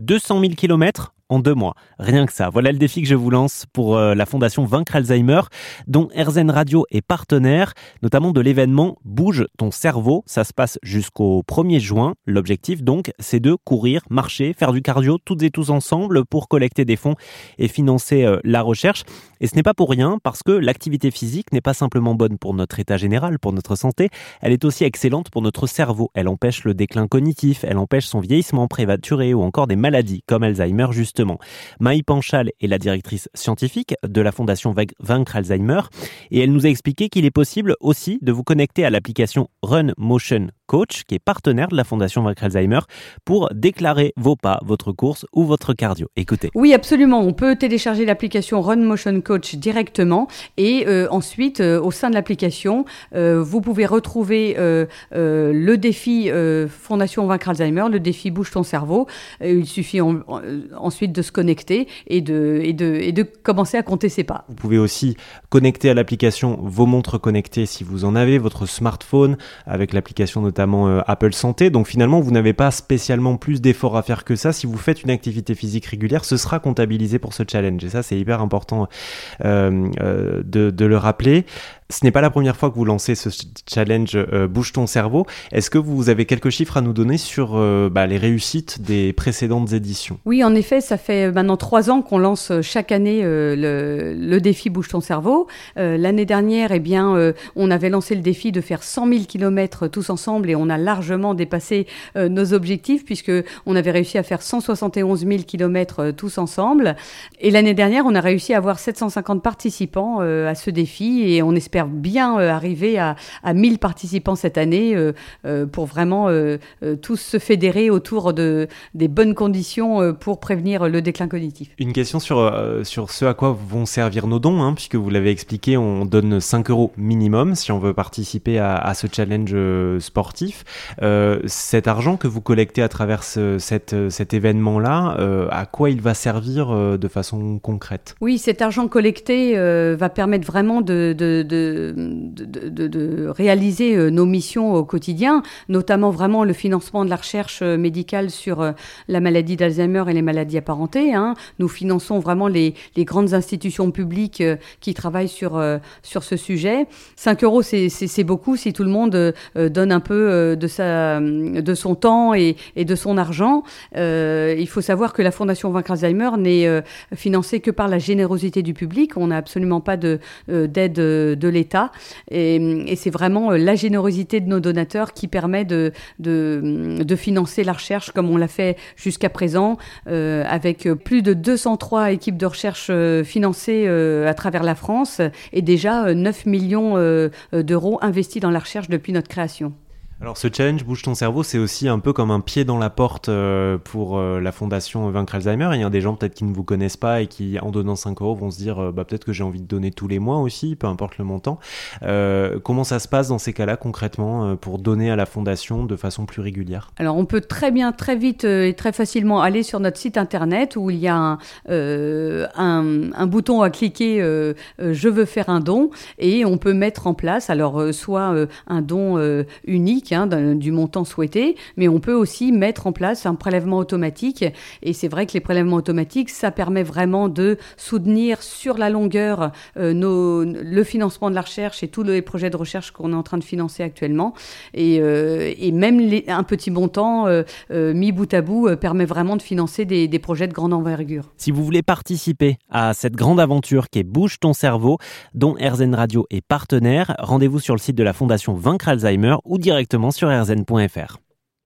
200 000 km en deux mois. Rien que ça. Voilà le défi que je vous lance pour euh, la fondation Vaincre Alzheimer, dont RZN Radio est partenaire, notamment de l'événement Bouge ton cerveau. Ça se passe jusqu'au 1er juin. L'objectif donc, c'est de courir, marcher, faire du cardio toutes et tous ensemble pour collecter des fonds et financer euh, la recherche. Et ce n'est pas pour rien parce que l'activité physique n'est pas simplement bonne pour notre état général, pour notre santé, elle est aussi excellente pour notre cerveau. Elle empêche le déclin cognitif, elle empêche son vieillissement prématuré ou encore des maladies comme Alzheimer justement Maï Panchal est la directrice scientifique de la Fondation Vaincre Alzheimer et elle nous a expliqué qu'il est possible aussi de vous connecter à l'application Run Motion Coach, qui est partenaire de la Fondation Vaincre Alzheimer, pour déclarer vos pas, votre course ou votre cardio. Écoutez. Oui, absolument. On peut télécharger l'application Run Motion Coach directement et euh, ensuite, euh, au sein de l'application, euh, vous pouvez retrouver le défi Fondation Vaincre Alzheimer, le défi Bouge ton cerveau. il suffit ensuite de se connecter et de, et, de, et de commencer à compter ses pas. Vous pouvez aussi connecter à l'application vos montres connectées si vous en avez, votre smartphone avec l'application notamment euh, Apple Santé. Donc finalement, vous n'avez pas spécialement plus d'efforts à faire que ça. Si vous faites une activité physique régulière, ce sera comptabilisé pour ce challenge. Et ça, c'est hyper important euh, euh, de, le rappeler ce n'est pas la première fois que vous lancez ce challenge euh, Bouge ton cerveau. Est-ce que vous avez quelques chiffres à nous donner sur euh, bah, les réussites des précédentes éditions? Oui, en effet, ça fait maintenant trois ans qu'on lance euh, chaque année le, défi Bouge ton cerveau. L'année dernière, eh bien, on avait lancé le défi de faire 100 000 km tous ensemble et on a largement dépassé nos objectifs puisque on avait réussi à faire 171 000 km tous ensemble. Et l'année dernière, on a réussi à avoir 750 participants à ce défi et on espère bien euh, arriver à, à 1000 participants cette année euh, euh, pour vraiment tous se fédérer autour de, des bonnes conditions pour prévenir le déclin cognitif. Une question sur, sur ce à quoi vont servir nos dons, hein, puisque vous l'avez expliqué, on donne 5 euros minimum si on veut participer à, à ce challenge sportif. cet argent que vous collectez à travers cette, cet événement-là, à quoi il va servir de façon concrète? Oui, cet argent collecté va permettre vraiment de, de, de de, réaliser euh, nos missions au quotidien, notamment vraiment le financement de la recherche euh, médicale sur euh, la maladie d'Alzheimer et les maladies apparentées. Hein. Nous finançons vraiment les, grandes institutions publiques qui travaillent sur, sur ce sujet. 5 euros, c'est beaucoup si tout le monde donne un peu de, sa, de son temps et, de son argent. il faut savoir que la Fondation Vaincre Alzheimer n'est financée que par la générosité du public. On n'a absolument pas d'aide de, de l'État et, c'est vraiment euh, la générosité de nos donateurs qui permet de, financer la recherche comme on l'a fait jusqu'à présent, euh, avec plus de 203 équipes de recherche euh, financées à travers la France et déjà 9 millions d'euros investis dans la recherche depuis notre création. Alors ce challenge Bouge ton cerveau, c'est aussi un peu comme un pied dans la porte euh, pour euh, la fondation Vaincre Alzheimer. Il y a des gens peut-être qui ne vous connaissent pas et qui, en donnant 5 euros, vont se dire euh, bah, peut-être que j'ai envie de donner tous les mois aussi, peu importe le montant. comment ça se passe dans ces cas-là concrètement pour donner à la fondation de façon plus régulière? Alors on peut très bien, très vite et très facilement aller sur notre site internet où il y a un, bouton à cliquer je veux faire un don et on peut mettre en place alors soit un don unique Du montant souhaité, mais on peut aussi mettre en place un prélèvement automatique. Et c'est vrai que les prélèvements automatiques, ça permet vraiment de soutenir sur la longueur euh, le financement de la recherche et tous les projets de recherche qu'on est en train de financer actuellement. Et, euh, même un petit montant euh, mis bout à bout permet vraiment de financer des, projets de grande envergure. Si vous voulez participer à cette grande aventure qui est Bouge ton cerveau, dont RZN Radio est partenaire, rendez-vous sur le site de la Fondation Vaincre Alzheimer ou sur rzn.fr.